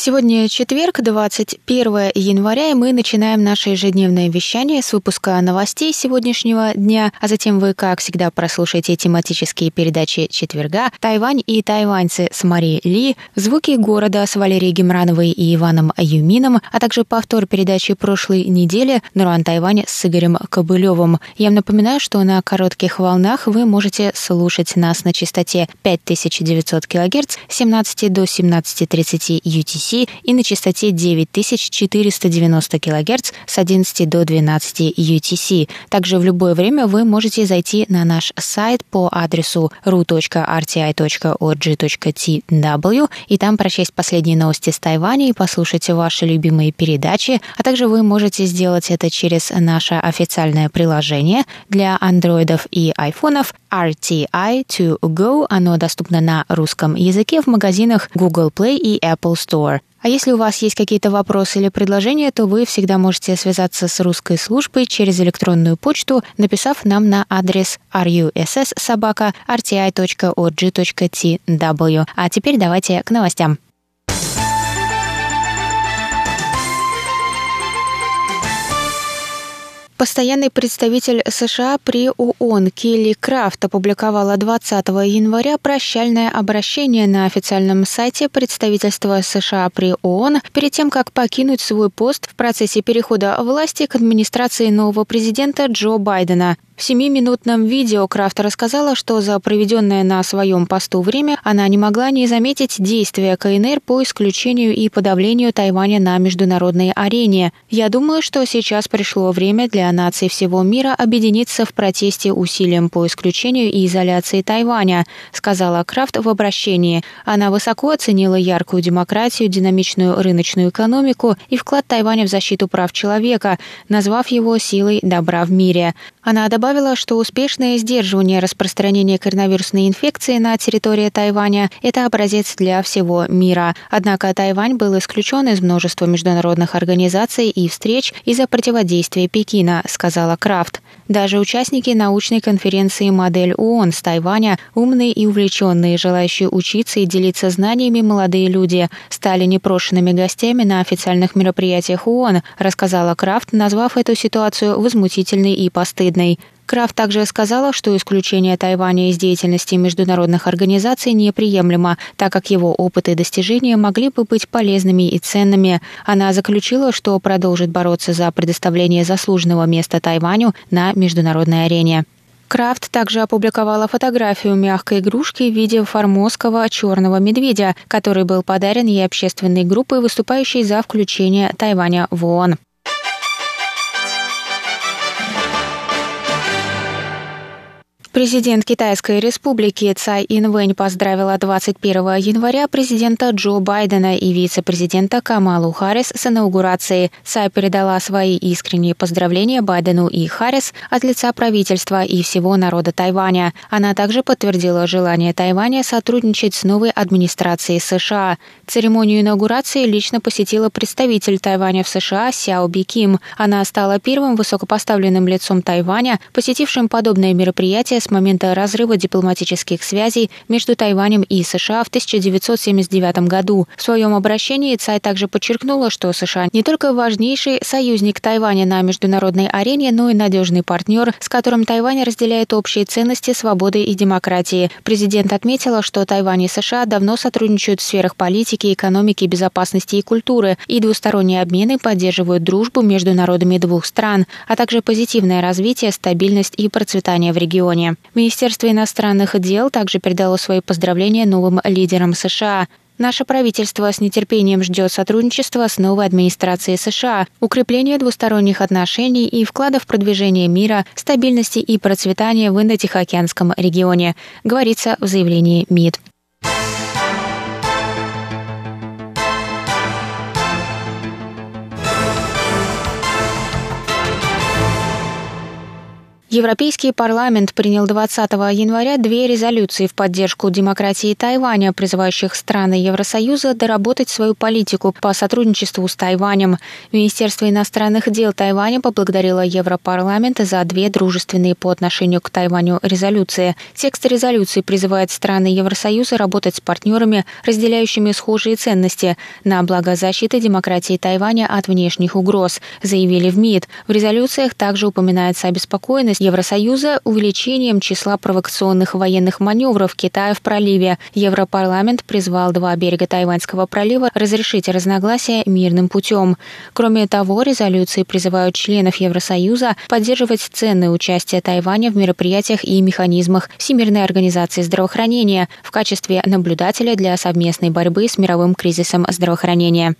Сегодня четверг, 21 января, и мы начинаем наше ежедневное вещание с выпуска новостей сегодняшнего дня, а затем вы, как всегда, прослушаете тематические передачи четверга «Тайвань и тайваньцы» с Марией Ли, «Звуки города» с Валерией Гемрановой и Иваном Юмином, а также повтор передачи прошлой недели «Нуран Тайвань» с Игорем Кобылевым. Я вам напоминаю, что на коротких волнах вы можете слушать нас на частоте 5900 кГц с 17 до 17.30 UTC UTC и на частоте 9490 кГц с 11 до 12 UTC. Также в любое время вы можете зайти на наш сайт по адресу ru.rti.org.tw и там прочесть последние новости с Тайваня и послушать ваши любимые передачи, а также вы можете сделать это через наше официальное приложение для андроидов и айфонов RTI to Go. Оно доступно на русском языке в магазинах Google Play и Apple Store. А если у вас есть какие-то вопросы или предложения, то вы всегда можете связаться с русской службой через электронную почту, написав нам на адрес russsobaka.rti.org.tw. А теперь давайте к новостям. Постоянный представитель США при ООН Келли Крафт опубликовала 20 января прощальное обращение на официальном сайте представительства США при ООН перед тем, как покинуть свой пост в процессе перехода власти к администрации нового президента Джо Байдена. В семиминутном видео Крафт рассказала, что за проведенное на своем посту время она не могла не заметить действия КНР по исключению и подавлению Тайваня на международной арене. «Я думаю, что сейчас пришло время для наций всего мира объединиться в протесте усилиям по исключению и изоляции Тайваня», сказала Крафт в обращении. Она высоко оценила яркую демократию, динамичную рыночную экономику и вклад Тайваня в защиту прав человека, назвав его силой добра в мире. Она добавила, что успешное сдерживание распространения коронавирусной инфекции на территории Тайваня – это образец для всего мира. Однако Тайвань был исключен из множества международных организаций и встреч из-за противодействия Пекина, сказала Крафт. Даже участники научной конференции «Модель ООН» с Тайваня, умные и увлеченные, желающие учиться и делиться знаниями молодые люди, стали непрошенными гостями на официальных мероприятиях ООН, рассказала Крафт, назвав эту ситуацию возмутительной и постыдной. Крафт также сказала, что исключение Тайваня из деятельности международных организаций неприемлемо, так как его опыт и достижения могли бы быть полезными и ценными. Она заключила, что продолжит бороться за предоставление заслуженного места Тайваню на международной арене. Крафт также опубликовала фотографию мягкой игрушки в виде формозского черного медведя, который был подарен ей общественной группой, выступающей за включение Тайваня в ООН. Президент Китайской республики Цай Инвэнь поздравила 21 января президента Джо Байдена и вице-президента Камалу Харрис с инаугурацией. Цай передала свои искренние поздравления Байдену и Харрис от лица правительства и всего народа Тайваня. Она также подтвердила желание Тайваня сотрудничать с новой администрацией США. Церемонию инаугурации лично посетила представитель Тайваня в США Сяо Би Ким. Она стала первым высокопоставленным лицом Тайваня, посетившим подобное мероприятие с момента разрыва дипломатических связей между Тайванем и США в 1979 году. В своем обращении Цай также подчеркнула, что США не только важнейший союзник Тайваня на международной арене, но и надежный партнер, с которым Тайвань разделяет общие ценности свободы и демократии. Президент отметила, что Тайвань и США давно сотрудничают в сферах политики, экономики, безопасности и культуры, и двусторонние обмены поддерживают дружбу между народами двух стран, а также позитивное развитие, стабильность и процветание в регионе. Министерство иностранных дел также передало свои поздравления новым лидерам США. Наше правительство с нетерпением ждет сотрудничества с новой администрацией США, укрепления двусторонних отношений и вклада в продвижение мира, стабильности и процветания в Индо-Тихоокеанском регионе, говорится в заявлении МИД. Европейский парламент принял 20 января две резолюции в поддержку демократии Тайваня, призывающих страны Евросоюза доработать свою политику по сотрудничеству с Тайванем. Министерство иностранных дел Тайваня поблагодарило Европарламент за две дружественные по отношению к Тайваню резолюции. Текст резолюции призывает страны Евросоюза работать с партнерами, разделяющими схожие ценности, на благо защиты демократии Тайваня от внешних угроз, заявили в МИД. В резолюциях также упоминается обеспокоенность Евросоюза увеличением числа провокационных военных маневров Китая в проливе. Европарламент призвал два берега Тайваньского пролива разрешить разногласия мирным путем. Кроме того, резолюции призывают членов Евросоюза поддерживать ценное участие Тайваня в мероприятиях и механизмах Всемирной организации здравоохранения в качестве наблюдателя для совместной борьбы с мировым кризисом здравоохранения.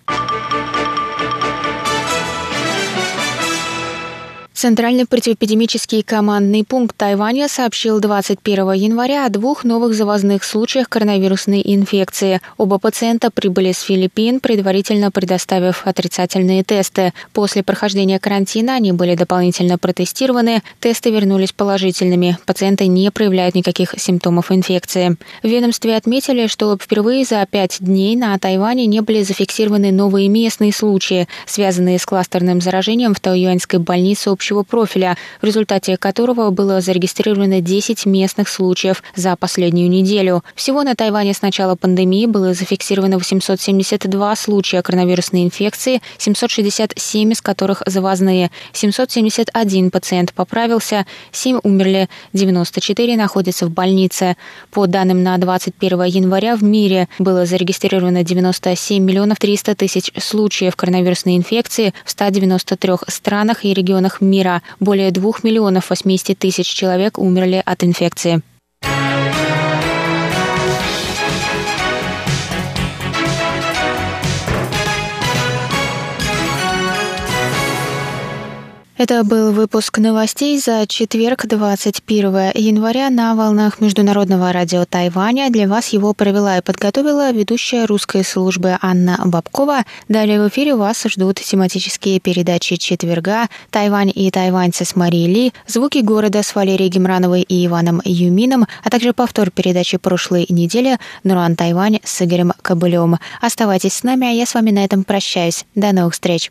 Центральный противоэпидемический командный пункт Тайваня сообщил 21 января о двух новых завозных случаях коронавирусной инфекции. Оба пациента прибыли с Филиппин, предварительно предоставив отрицательные тесты. После прохождения карантина они были дополнительно протестированы, тесты вернулись положительными. Пациенты не проявляют никаких симптомов инфекции. В ведомстве отметили, что впервые за пять дней на Тайване не были зафиксированы новые местные случаи, связанные с кластерным заражением в Тайюаньской больнице общего общего профиля, в результате которого было зарегистрировано 10 местных случаев за последнюю неделю. Всего на Тайване с начала пандемии было зафиксировано 872 случая коронавирусной инфекции, 767 из которых завозные. 771 пациент поправился, 7 умерли, 94 находятся в больнице. По данным на 21 января в мире было зарегистрировано 97 миллионов 300 тысяч случаев коронавирусной инфекции в 193 странах и регионах мира мира. Более 2 миллионов 80 тысяч человек умерли от инфекции. Это был выпуск новостей за четверг, 21 января на волнах Международного радио Тайваня. Для вас его провела и подготовила ведущая русской службы Анна Бабкова. Далее в эфире вас ждут тематические передачи четверга «Тайвань и тайваньцы» с Марией Ли, «Звуки города» с Валерией Гемрановой и Иваном Юмином, а также повтор передачи прошлой недели «Нуран Тайвань» с Игорем Кобылем. Оставайтесь с нами, а я с вами на этом прощаюсь. До новых встреч!